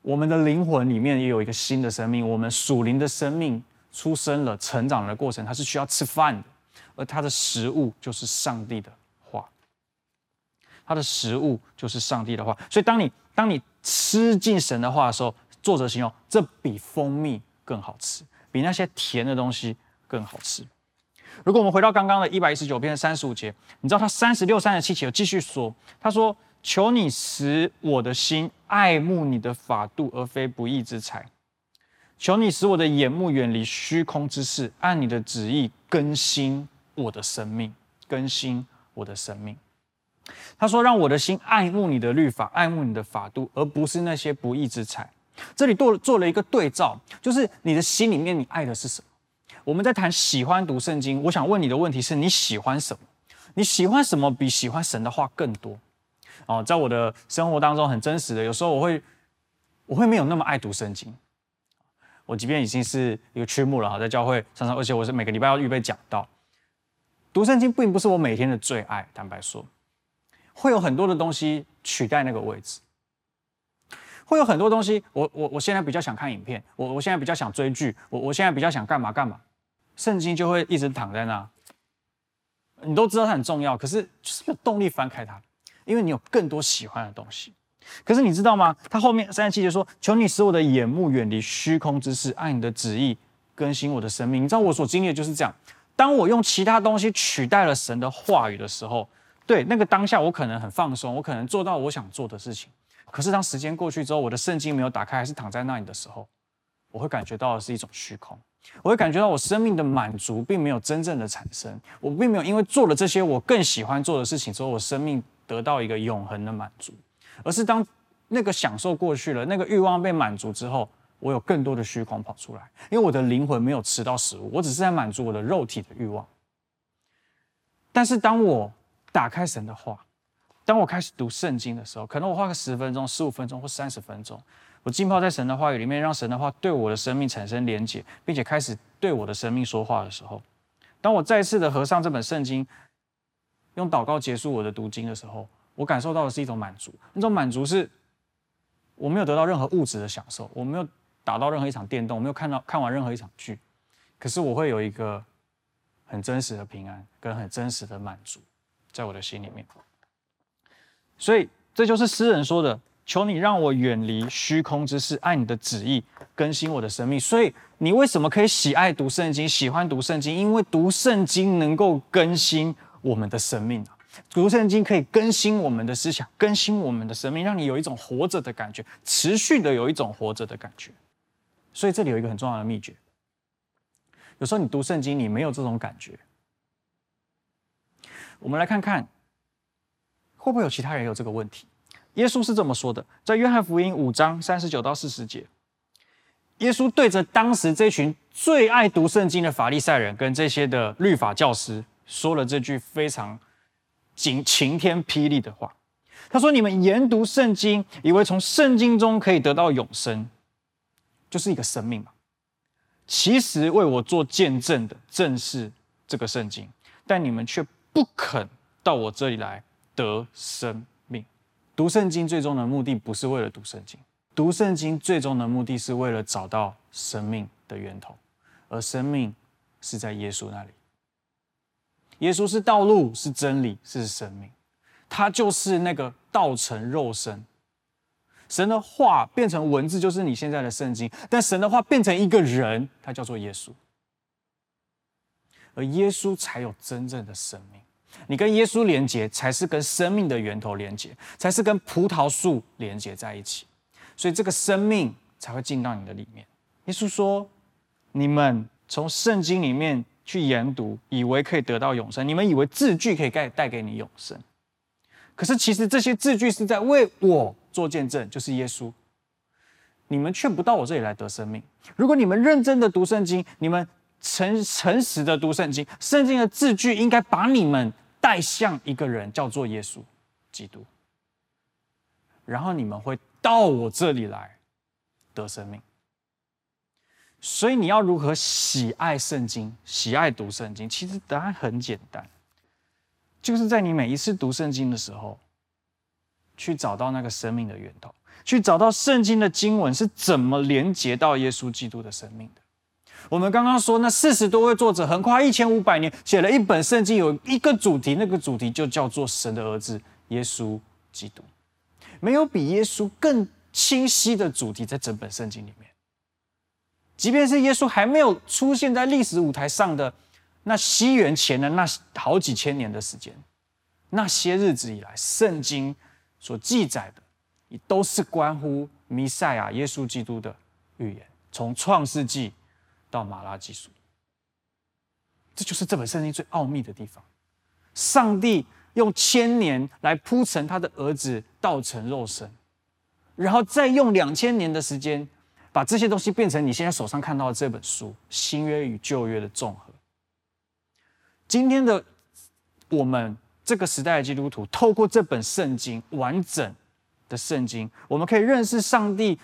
我们的灵魂里面也有一个新的生命，我们属灵的生命出生了、成长的过程，它是需要吃饭的，而它的食物就是上帝的话，它的食物就是上帝的话。所以当你当你吃进神的话的时候，作者形容，这比蜂蜜更好吃，比那些甜的东西更好吃。如果我们回到刚刚的一百一十九篇三十五节，你知道他三十六、三十七节继续说，他说：“求你使我的心爱慕你的法度，而非不义之财。”求你使我的眼目远离虚空之事，按你的旨意更新我的生命，更新我的生命。他说：“让我的心爱慕你的律法，爱慕你的法度，而不是那些不义之财。”这里做做了一个对照，就是你的心里面你爱的是什么？我们在谈喜欢读圣经，我想问你的问题是：你喜欢什么？你喜欢什么比喜欢神的话更多？哦，在我的生活当中很真实的，有时候我会我会没有那么爱读圣经。我即便已经是一个区牧了哈，在教会常常，而且我是每个礼拜要预备讲道，读圣经并不是我每天的最爱。坦白说，会有很多的东西取代那个位置，会有很多东西，我我我现在比较想看影片，我我现在比较想追剧，我我现在比较想干嘛干嘛，圣经就会一直躺在那，你都知道它很重要，可是就是没有动力翻开它，因为你有更多喜欢的东西。可是你知道吗？他后面三十七节说：“求你使我的眼目远离虚空之事，按你的旨意更新我的生命。”你知道我所经历的就是这样。当我用其他东西取代了神的话语的时候，对那个当下我可能很放松，我可能做到我想做的事情。可是当时间过去之后，我的圣经没有打开，还是躺在那里的时候，我会感觉到的是一种虚空。我会感觉到我生命的满足并没有真正的产生。我并没有因为做了这些我更喜欢做的事情之后，我生命得到一个永恒的满足。而是当那个享受过去了，那个欲望被满足之后，我有更多的虚空跑出来，因为我的灵魂没有吃到食物，我只是在满足我的肉体的欲望。但是当我打开神的话，当我开始读圣经的时候，可能我花个十分钟、十五分钟或三十分钟，我浸泡在神的话语里面，让神的话对我的生命产生连结，并且开始对我的生命说话的时候，当我再次的合上这本圣经，用祷告结束我的读经的时候。我感受到的是一种满足，那种满足是我没有得到任何物质的享受，我没有打到任何一场电动，我没有看到看完任何一场剧，可是我会有一个很真实的平安跟很真实的满足在我的心里面。所以这就是诗人说的：“求你让我远离虚空之事，按你的旨意更新我的生命。”所以你为什么可以喜爱读圣经，喜欢读圣经？因为读圣经能够更新我们的生命啊。读圣经可以更新我们的思想，更新我们的生命，让你有一种活着的感觉，持续的有一种活着的感觉。所以这里有一个很重要的秘诀：有时候你读圣经，你没有这种感觉。我们来看看，会不会有其他人有这个问题？耶稣是这么说的，在约翰福音五章三十九到四十节，耶稣对着当时这群最爱读圣经的法利赛人跟这些的律法教师说了这句非常。晴晴天霹雳的话，他说：“你们研读圣经，以为从圣经中可以得到永生，就是一个生命嘛。其实为我做见证的正是这个圣经，但你们却不肯到我这里来得生命。读圣经最终的目的不是为了读圣经，读圣经最终的目的是为了找到生命的源头，而生命是在耶稣那里。”耶稣是道路，是真理，是生命，他就是那个道成肉身。神的话变成文字，就是你现在的圣经。但神的话变成一个人，他叫做耶稣，而耶稣才有真正的生命。你跟耶稣连接，才是跟生命的源头连接，才是跟葡萄树连接在一起。所以这个生命才会进到你的里面。耶稣说：“你们从圣经里面。”去研读，以为可以得到永生。你们以为字句可以带带给你永生，可是其实这些字句是在为我做见证，就是耶稣。你们却不到我这里来得生命。如果你们认真的读圣经，你们诚诚实的读圣经，圣经的字句应该把你们带向一个人，叫做耶稣基督。然后你们会到我这里来得生命。所以你要如何喜爱圣经、喜爱读圣经？其实答案很简单，就是在你每一次读圣经的时候，去找到那个生命的源头，去找到圣经的经文是怎么连接到耶稣基督的生命的。我们刚刚说，那四十多位作者横跨一千五百年，写了一本圣经，有一个主题，那个主题就叫做神的儿子耶稣基督。没有比耶稣更清晰的主题在整本圣经里面。即便是耶稣还没有出现在历史舞台上的那西元前的那好几千年的时间，那些日子以来，圣经所记载的，也都是关乎弥赛亚耶稣基督的预言，从创世纪到马拉基书，这就是这本圣经最奥秘的地方。上帝用千年来铺陈他的儿子道成肉身，然后再用两千年的时间，把这些东西变成你现在手上看到的这本书——新约与旧约的综合。今天的我们这个时代的基督徒，透过这本圣经完整的圣经，我们可以认识上帝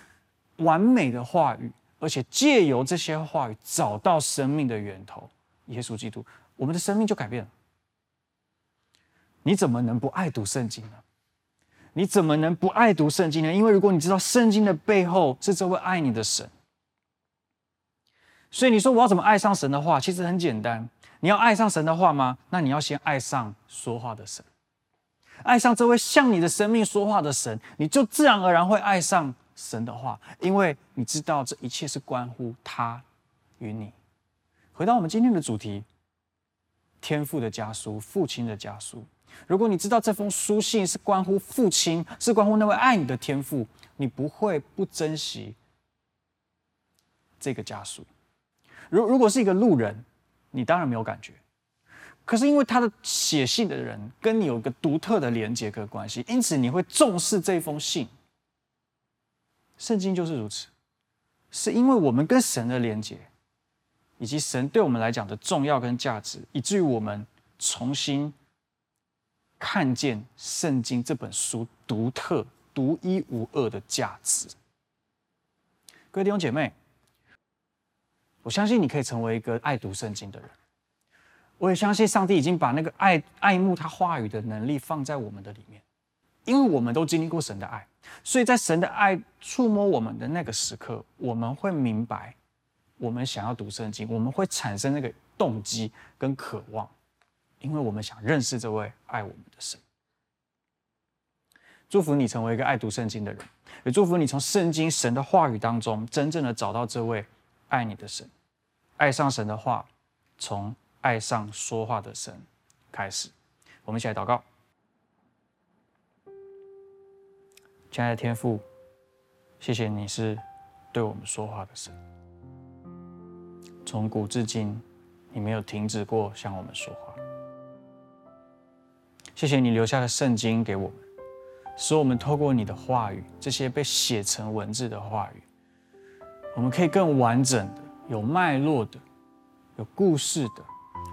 完美的话语。而且借由这些话语找到生命的源头，耶稣基督，我们的生命就改变了。你怎么能不爱读圣经呢？你怎么能不爱读圣经呢？因为如果你知道圣经的背后是这位爱你的神，所以你说我要怎么爱上神的话？其实很简单，你要爱上神的话吗？那你要先爱上说话的神，爱上这位向你的生命说话的神，你就自然而然会爱上。神的话，因为你知道这一切是关乎他与你。回到我们今天的主题，天父的家书，父亲的家书。如果你知道这封书信是关乎父亲，是关乎那位爱你的天父，你不会不珍惜这个家书。如如果是一个路人，你当然没有感觉。可是因为他的写信的人跟你有一个独特的连接跟关系，因此你会重视这封信。圣经就是如此，是因为我们跟神的连接，以及神对我们来讲的重要跟价值，以至于我们重新看见圣经这本书独特、独一无二的价值。各位弟兄姐妹，我相信你可以成为一个爱读圣经的人。我也相信上帝已经把那个爱爱慕他话语的能力放在我们的里面。因为我们都经历过神的爱，所以在神的爱触摸我们的那个时刻，我们会明白，我们想要读圣经，我们会产生那个动机跟渴望，因为我们想认识这位爱我们的神。祝福你成为一个爱读圣经的人，也祝福你从圣经神的话语当中，真正的找到这位爱你的神，爱上神的话，从爱上说话的神开始。我们一起来祷告。亲爱的天父，谢谢你是对我们说话的神。从古至今，你没有停止过向我们说话。谢谢你留下的圣经给我们，使我们透过你的话语，这些被写成文字的话语，我们可以更完整的、有脉络的、有故事的、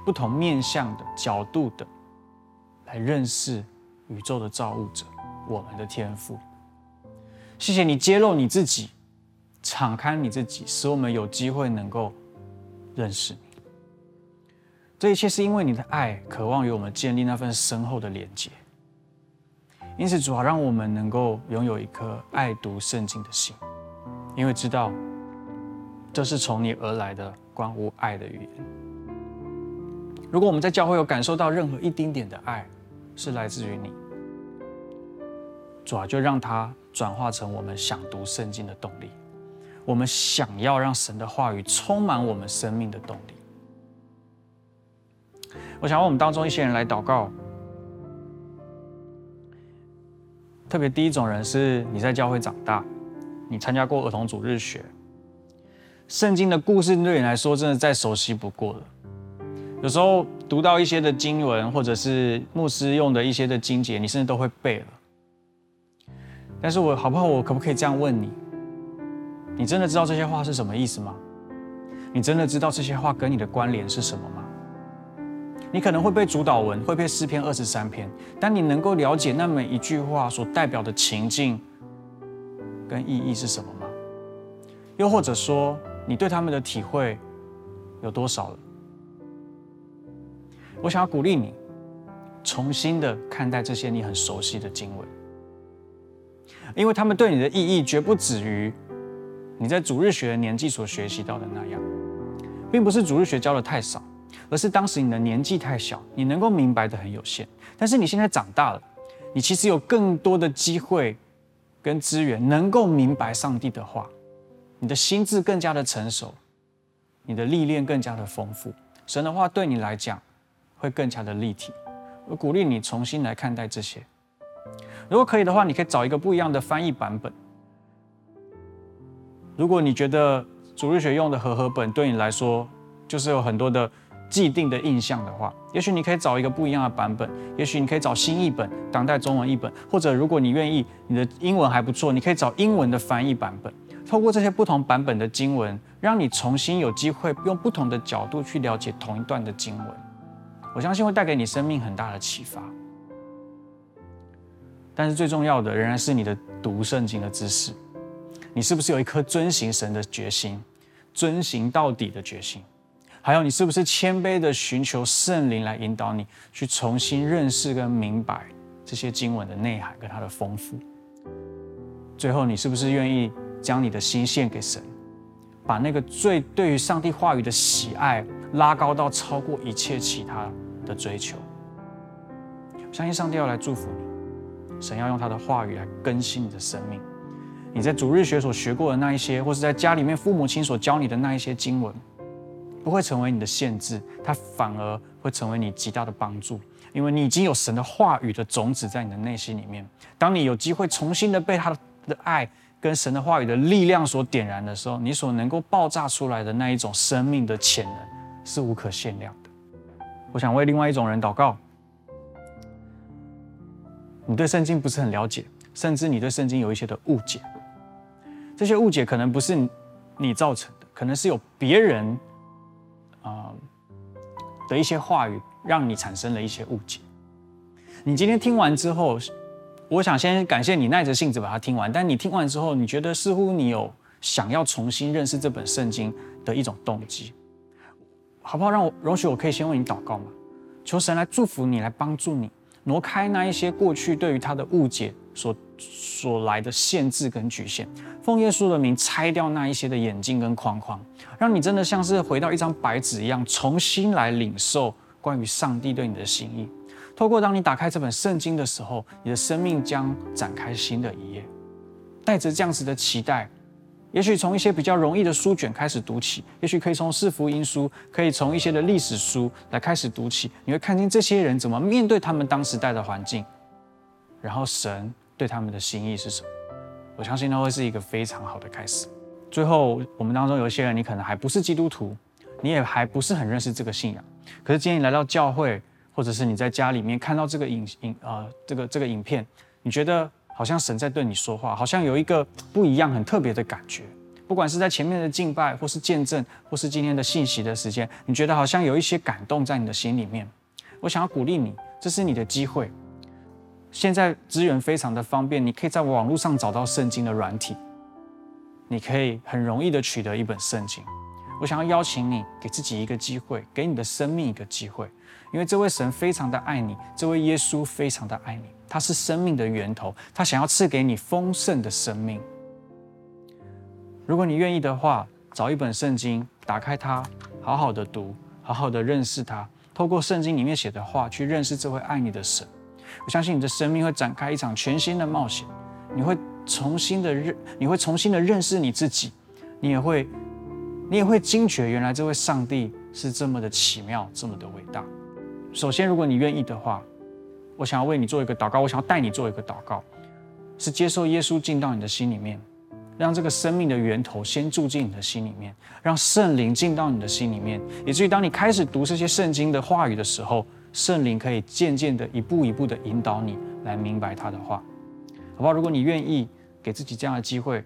不同面向的角度的，来认识宇宙的造物者，我们的天父。谢谢你揭露你自己，敞开你自己，使我们有机会能够认识。这一切是因为你的爱，渴望与我们建立那份深厚的连接。因此，主啊，让我们能够拥有一颗爱读圣经的心，因为知道这是从你而来的关乎爱的语言。如果我们在教会有感受到任何一丁点的爱，是来自于你，主啊，就让它。转化成我们想读圣经的动力，我们想要让神的话语充满我们生命的动力。我想问我们当中一些人来祷告，特别第一种人是你在教会长大，你参加过儿童主日学，圣经的故事对你来说真的再熟悉不过了。有时候读到一些的经文，或者是牧师用的一些的经节，你甚至都会背了。但是我好不好？我可不可以这样问你？你真的知道这些话是什么意思吗？你真的知道这些话跟你的关联是什么吗？你可能会背主祷文，会背诗篇二十三篇，但你能够了解那每一句话所代表的情境跟意义是什么吗？又或者说，你对他们的体会有多少了？我想要鼓励你，重新的看待这些你很熟悉的经文。因为他们对你的意义绝不止于你在主日学的年纪所学习到的那样，并不是主日学教的太少，而是当时你的年纪太小，你能够明白的很有限。但是你现在长大了，你其实有更多的机会跟资源，能够明白上帝的话，你的心智更加的成熟，你的历练更加的丰富，神的话对你来讲会更加的立体。我鼓励你重新来看待这些。如果可以的话，你可以找一个不一样的翻译版本。如果你觉得主日学用的和合本对你来说就是有很多的既定的印象的话，也许你可以找一个不一样的版本，也许你可以找新译本、当代中文译本，或者如果你愿意，你的英文还不错，你可以找英文的翻译版本。透过这些不同版本的经文，让你重新有机会用不同的角度去了解同一段的经文，我相信会带给你生命很大的启发。但是最重要的仍然是你的读圣经的知识，你是不是有一颗遵行神的决心，遵行到底的决心？还有你是不是谦卑的寻求圣灵来引导你去重新认识跟明白这些经文的内涵跟它的丰富？最后，你是不是愿意？将你的心献给神，把那个最对于上帝话语的喜爱拉高到超过一切其他的追求。相信上帝要来祝福你，神要用他的话语来更新你的生命。你在主日学所学过的那一些，或是在家里面父母亲所教你的那一些经文，不会成为你的限制，它反而会成为你极大的帮助，因为你已经有神的话语的种子在你的内心里面。当你有机会重新的被他的爱。跟神的话语的力量所点燃的时候，你所能够爆炸出来的那一种生命的潜能是无可限量的。我想为另外一种人祷告，你对圣经不是很了解，甚至你对圣经有一些的误解。这些误解可能不是你造成的，可能是有别人、的一些话语让你产生了一些误解。你今天听完之后。我想先感谢你耐着性子把它听完，但你听完之后，你觉得似乎你有想要重新认识这本圣经的一种动机，好不好？让我容许我可以先为你祷告吗？求神来祝福你，来帮助你挪开那一些过去对于他的误解所所来的限制跟局限，奉耶稣的名拆掉那一些的眼镜跟框框，让你真的像是回到一张白纸一样，重新来领受关于上帝对你的心意。透过当你打开这本圣经的时候，你的生命将展开新的一页。带着这样子的期待，也许从一些比较容易的书卷开始读起，也许可以从四福音书，可以从一些的历史书来开始读起。你会看见这些人怎么面对他们当时代的环境，然后神对他们的心意是什么？我相信那会是一个非常好的开始。最后，我们当中有一些人，你可能还不是基督徒，你也还不是很认识这个信仰，可是今天你来到教会。或者是你在家里面看到这个影影呃这个这个影片，你觉得好像神在对你说话，好像有一个不一样、很特别的感觉。不管是在前面的敬拜，或是见证，或是今天的信息的时间，你觉得好像有一些感动在你的心里面。我想要鼓励你，这是你的机会。现在资源非常的方便，你可以在网络上找到圣经的软体，你可以很容易的取得一本圣经。我想要邀请你，给自己一个机会，给你的生命一个机会。因为这位神非常的爱你，这位耶稣非常的爱你，他是生命的源头，他想要赐给你丰盛的生命。如果你愿意的话，找一本圣经，打开它，好好的读，好好的认识他，透过圣经里面写的话去认识这位爱你的神。我相信你的生命会展开一场全新的冒险，你会重新的认，你会重新的认识你自己，你也会，你也会惊觉原来这位上帝是这么的奇妙，这么的伟大。首先，如果你愿意的话，我想要为你做一个祷告，我想要带你做一个祷告，是接受耶稣进到你的心里面，让这个生命的源头先住进你的心里面，让圣灵进到你的心里面，以至于当你开始读这些圣经的话语的时候，圣灵可以渐渐的一步一步的引导你来明白他的话，好不好？如果你愿意给自己这样的机会，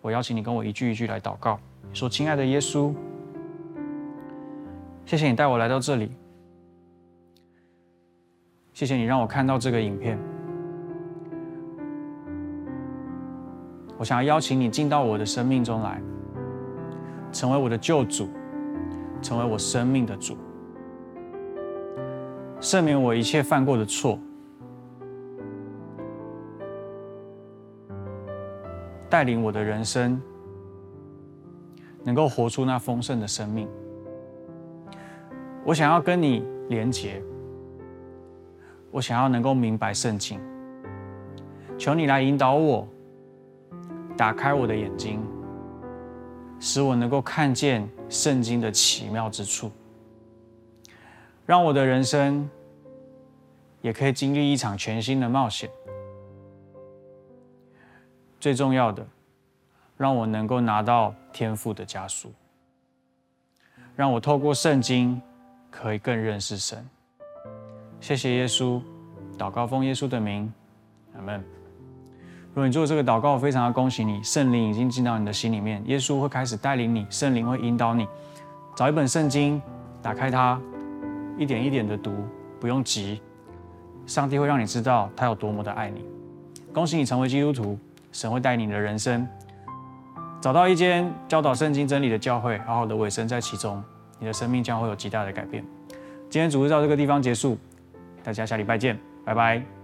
我邀请你跟我一句一句来祷告，说：“亲爱的耶稣，谢谢你带我来到这里。”谢谢你让我看到这个影片。我想要邀请你进到我的生命中来，成为我的救主，成为我生命的主，赦免我一切犯过的错，带领我的人生能够活出那丰盛的生命。我想要跟你连结。我想要能够明白圣经，求你来引导我，打开我的眼睛，使我能够看见圣经的奇妙之处，让我的人生也可以经历一场全新的冒险。最重要的，让我能够拿到天赋的加速，让我透过圣经可以更认识神。谢谢耶稣，祷告奉耶稣的名，阿门。如果你做这个祷告，我非常的恭喜你，圣灵已经进到你的心里面，耶稣会开始带领你，圣灵会引导你，找一本圣经，打开它，一点一点的读，不用急，上帝会让你知道他有多么的爱你。恭喜你成为基督徒，神会带领你的人生，找到一间教导圣经真理的教会，好好的委身在其中，你的生命将会有极大的改变。今天主日到这个地方结束，大家下礼拜见，拜拜。